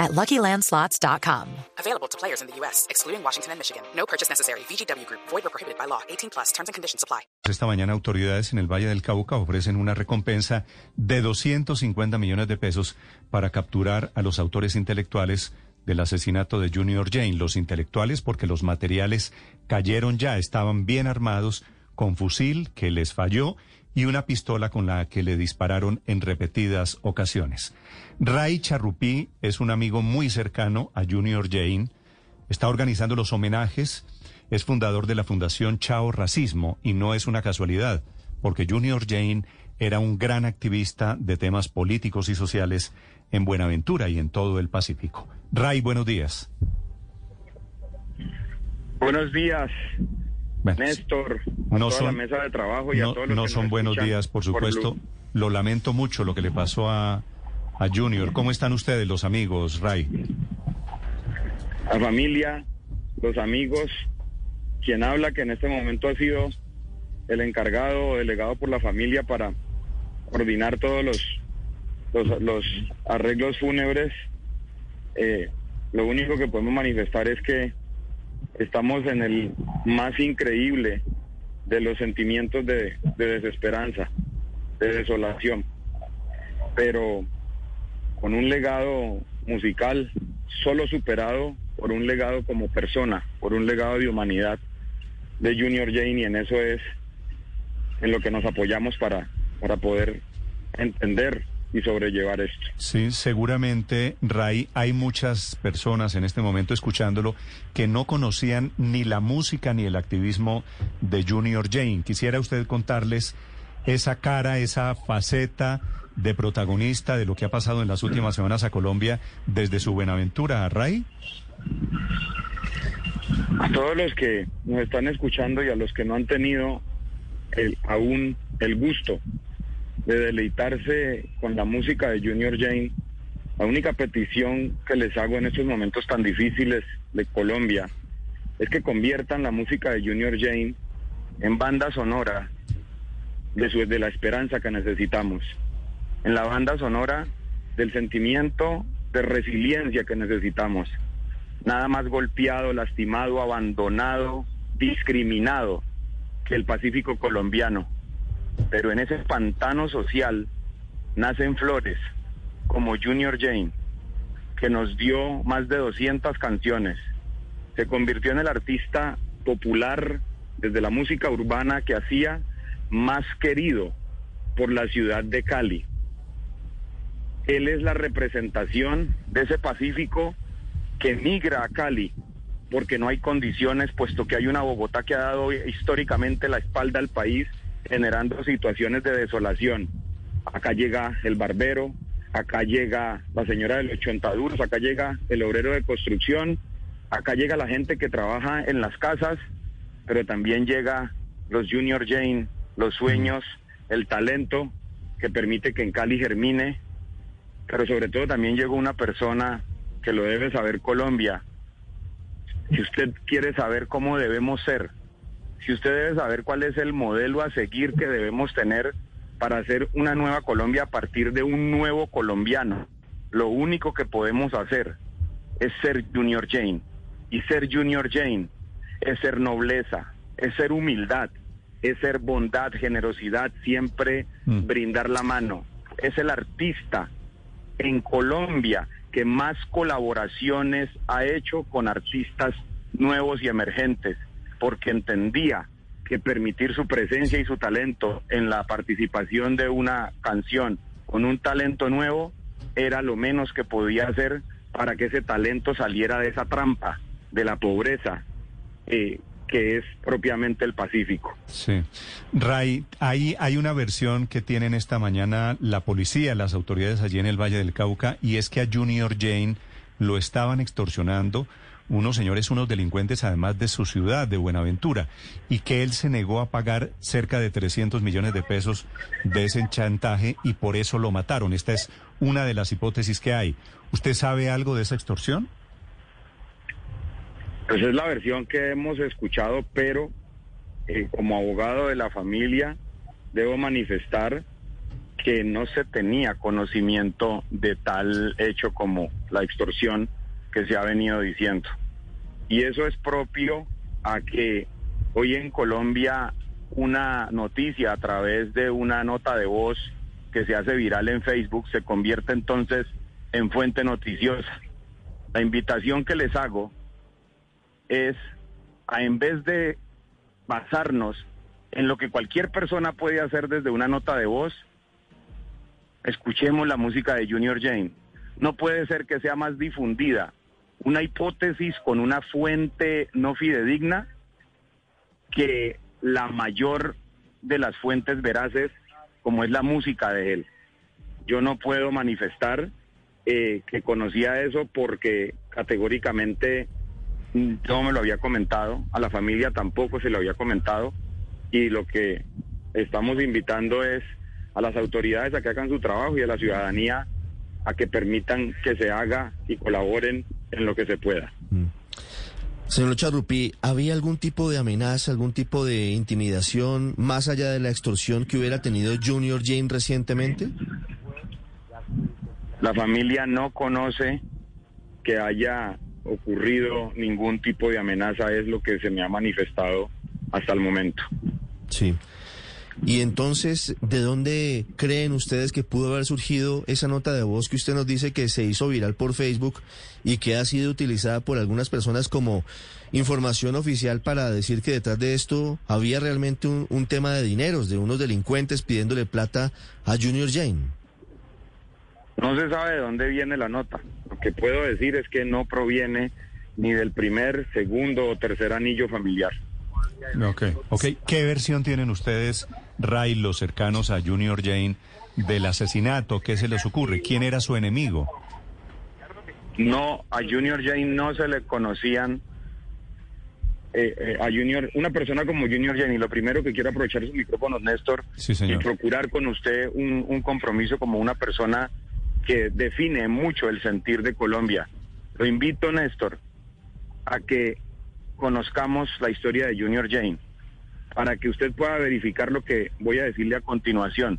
at LuckyLandSlots.com. Available to players in the U.S., excluding Washington and Michigan. No purchase necessary. VGW Group. Void or prohibited by law. 18 plus. Terms and conditions apply. Esta mañana autoridades en el Valle del Cauca ofrecen una recompensa de 250 millones de pesos para capturar a los autores intelectuales del asesinato de Junior Jane. Los intelectuales porque los materiales cayeron ya, estaban bien armados con fusil que les falló y una pistola con la que le dispararon en repetidas ocasiones. Ray Charrupí es un amigo muy cercano a Junior Jane, está organizando los homenajes, es fundador de la Fundación Chao Racismo y no es una casualidad, porque Junior Jane era un gran activista de temas políticos y sociales en Buenaventura y en todo el Pacífico. Ray, buenos días. Buenos días, Bueno, Néstor, a no toda son- la mesa de trabajo y a todos los no que son nos buenos días, por supuesto. Lo lamento mucho lo que le pasó a, a Junior. ¿Cómo están ustedes, los amigos, Ray? La familia, los amigos, quien habla que en este momento ha sido el encargado o delegado por la familia para coordinar todos los, los, los arreglos fúnebres. Eh, lo único que podemos manifestar es que estamos en el más increíble de los sentimientos de, de desesperanza, de desolación, pero con un legado musical solo superado por un legado como persona, por un legado de humanidad de Junior Jane y en eso es en lo que nos apoyamos para, para poder entender y sobrellevar esto. Sí, seguramente, Ray, hay muchas personas en este momento escuchándolo que no conocían ni la música ni el activismo de Junior Jane. Quisiera usted contarles esa cara, esa faceta de protagonista de lo que ha pasado en las últimas semanas a Colombia desde su Buenaventura, Ray. A todos los que nos están escuchando y a los que no han tenido el, aún el gusto de deleitarse con la música de Junior Jane, la única petición que les hago en estos momentos tan difíciles de Colombia es que conviertan la música de Junior Jane en banda sonora de, su, de la esperanza que necesitamos, en la banda sonora del sentimiento de resiliencia que necesitamos. Nada más golpeado, lastimado, abandonado, discriminado que el Pacífico colombiano. Pero en ese pantano social nacen flores como Junior Jane, que nos dio más de 200 canciones. Se convirtió en el artista popular desde la música urbana que hacía más querido por la ciudad de Cali. Él es la representación de ese Pacífico que migra a Cali porque no hay condiciones, puesto que hay una Bogotá que ha dado históricamente la espalda al país, generando situaciones de desolación. Acá llega el barbero, acá llega la señora de los 80 duros, acá llega el obrero de construcción, acá llega la gente que trabaja en las casas, pero también llega los Junior Jane, los sueños, el talento que permite que en Cali germine, pero sobre todo también llegó una persona que lo debe saber Colombia. Si usted quiere saber cómo debemos ser, si usted debe saber cuál es el modelo a seguir que debemos tener para hacer una nueva Colombia a partir de un nuevo colombiano, lo único que podemos hacer es ser Junior Jane. Y ser Junior Jane es ser nobleza, es ser humildad, es ser bondad, generosidad, siempre Mm. brindar la mano. Es el artista en Colombia que más colaboraciones ha hecho con artistas nuevos y emergentes, porque entendía que permitir su presencia y su talento en la participación de una canción con un talento nuevo era lo menos que podía hacer para que ese talento saliera de esa trampa, de la pobreza, eh, que es propiamente el Pacífico. Sí. Ray, hay, hay una versión que tienen esta mañana la policía, las autoridades allí en el Valle del Cauca, y es que a Junior Jane lo estaban extorsionando unos señores, unos delincuentes, además de su ciudad, de Buenaventura, y que él se negó a pagar cerca de 300 millones de pesos de ese chantaje y por eso lo mataron. Esta es una de las hipótesis que hay. ¿Usted sabe algo de esa extorsión? Pues es la versión que hemos escuchado, pero eh, como abogado de la familia debo manifestar que no se tenía conocimiento de tal hecho como la extorsión que se ha venido diciendo. Y eso es propio a que hoy en Colombia una noticia a través de una nota de voz que se hace viral en Facebook se convierte entonces en fuente noticiosa. La invitación que les hago es a en vez de basarnos en lo que cualquier persona puede hacer desde una nota de voz, escuchemos la música de Junior Jane. No puede ser que sea más difundida una hipótesis con una fuente no fidedigna que la mayor de las fuentes veraces como es la música de él. Yo no puedo manifestar eh, que conocía eso porque categóricamente no me lo había comentado, a la familia tampoco se lo había comentado y lo que estamos invitando es a las autoridades a que hagan su trabajo y a la ciudadanía a que permitan que se haga y colaboren en lo que se pueda. Mm. Señor Charrupi, ¿había algún tipo de amenaza, algún tipo de intimidación más allá de la extorsión que hubiera tenido Junior Jane recientemente? La familia no conoce que haya ocurrido ningún tipo de amenaza, es lo que se me ha manifestado hasta el momento. Sí. Y entonces, ¿de dónde creen ustedes que pudo haber surgido esa nota de voz que usted nos dice que se hizo viral por Facebook y que ha sido utilizada por algunas personas como información oficial para decir que detrás de esto había realmente un, tema de dineros, de unos delincuentes pidiéndole plata a Junior Jane? No se sabe de dónde viene la nota. Lo que puedo decir es que no proviene ni del primer, segundo o tercer anillo familiar. Ok, ok. ¿Qué versión tienen ustedes, Ray, los cercanos a Junior Jane, del asesinato? ¿Qué se les ocurre? ¿Quién era su enemigo? No, a Junior Jane no se le conocían. Eh, eh, a Junior, una persona como Junior Jane, y lo primero que quiero aprovechar su micrófono, Néstor, y procurar con usted un, un compromiso como una persona que define mucho el sentir de Colombia. Lo invito, Néstor, a que conozcamos la historia de Junior Jane, para que usted pueda verificar lo que voy a decirle a continuación.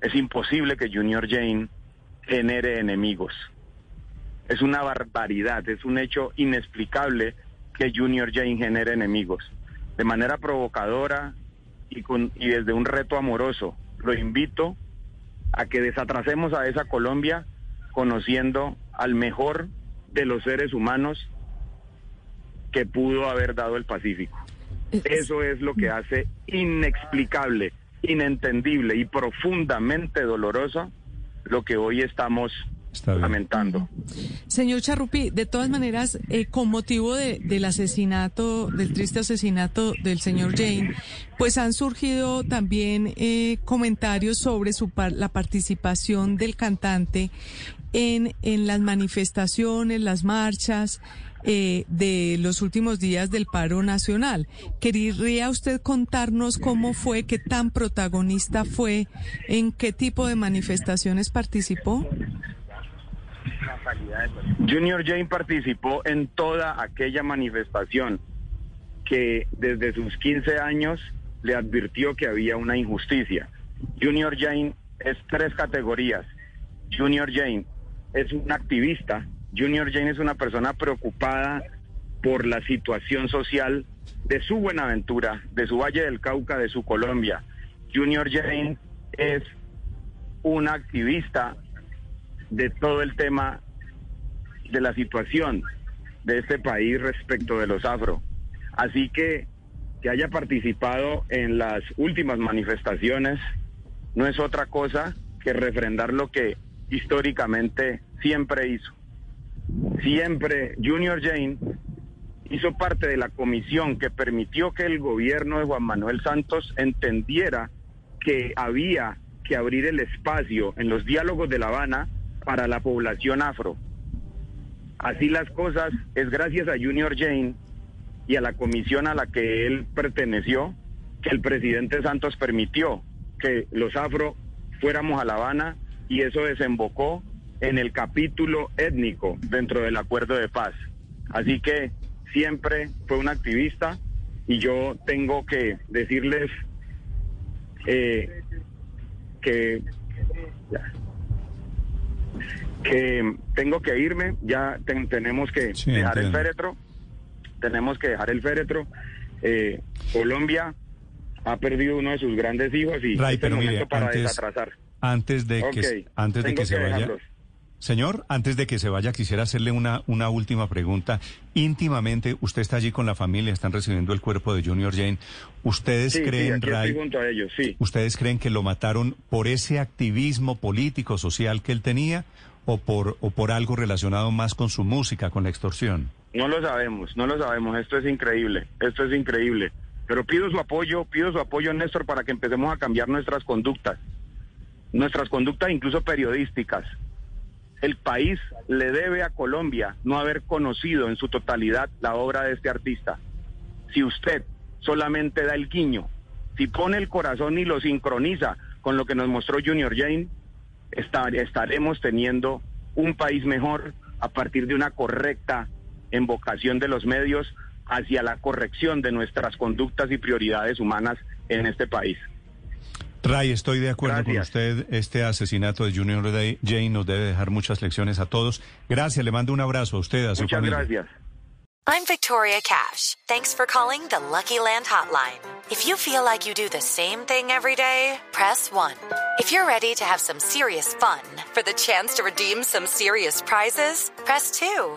Es imposible que Junior Jane genere enemigos. Es una barbaridad, es un hecho inexplicable que Junior Jane genere enemigos. De manera provocadora y, con, y desde un reto amoroso, lo invito a que desatrasemos a esa Colombia conociendo al mejor de los seres humanos que pudo haber dado el Pacífico. Eso es lo que hace inexplicable, inentendible y profundamente doloroso lo que hoy estamos lamentando. Señor Charrupi, de todas maneras, eh, con motivo del asesinato, del triste asesinato del señor Jane, pues han surgido también eh, comentarios sobre su la participación del cantante en, en las manifestaciones, las marchas, eh, de los últimos días del paro nacional. ¿Querría usted contarnos cómo fue, qué tan protagonista fue, en qué tipo de manifestaciones participó? Junior Jane participó en toda aquella manifestación que desde sus 15 años le advirtió que había una injusticia. Junior Jane es tres categorías. Junior Jane es un activista Junior Jane es una persona preocupada por la situación social de su Buenaventura, de su Valle del Cauca, de su Colombia. Junior Jane es un activista de todo el tema de la situación de este país respecto de los afro. Así que que haya participado en las últimas manifestaciones no es otra cosa que refrendar lo que históricamente siempre hizo. Siempre Junior Jane hizo parte de la comisión que permitió que el gobierno de Juan Manuel Santos entendiera que había que abrir el espacio en los diálogos de La Habana para la población afro. así las cosas, es gracias a Junior Jane y a la comisión a la que él perteneció que el presidente Santos permitió que los afro fuéramos a La Habana y eso desembocó en el capítulo étnico dentro del acuerdo de paz. Así que siempre fue un activista y yo tengo que decirles eh, que que tengo que irme, ya tenemos que dejar el féretro, tenemos que dejar el féretro. Eh, Colombia ha perdido uno de sus grandes hijos y Ray, pero mire, para antes, desatrasar. Antes de que, antes de que se vaya. Señor, antes de que se vaya, quisiera hacerle una, una última pregunta. Íntimamente, usted está allí con la familia, están recibiendo el cuerpo de Junior Jane. ¿Ustedes creen, Ray, a ellos, sí. ¿ustedes creen que lo mataron por ese activismo político, social que él tenía o por, o por algo relacionado más con su música, con la extorsión? No lo sabemos, no lo sabemos. Esto es increíble, esto es increíble. Pero pido su apoyo, pido su apoyo, Néstor, para que empecemos a cambiar nuestras conductas, nuestras conductas incluso periodísticas. El país le debe a Colombia no haber conocido en su totalidad la obra de este artista. Si usted solamente da el guiño, si pone el corazón y lo sincroniza con lo que nos mostró Junior Jane, estaremos teniendo un país mejor a partir de una correcta invocación de los medios hacia la corrección de nuestras conductas y prioridades humanas en este país. Ray, estoy de acuerdo con usted. Este asesinato de Junior Jane nos debe dejar muchas lecciones a todos. Gracias, le mando un abrazo a usted, a su Muchas familia. gracias. I'm Victoria Cash. Thanks for calling the Lucky Land Hotline. If you feel like you do the same thing every day, press 1. If you're ready to have some serious fun for the chance to redeem some serious prizes, press 2.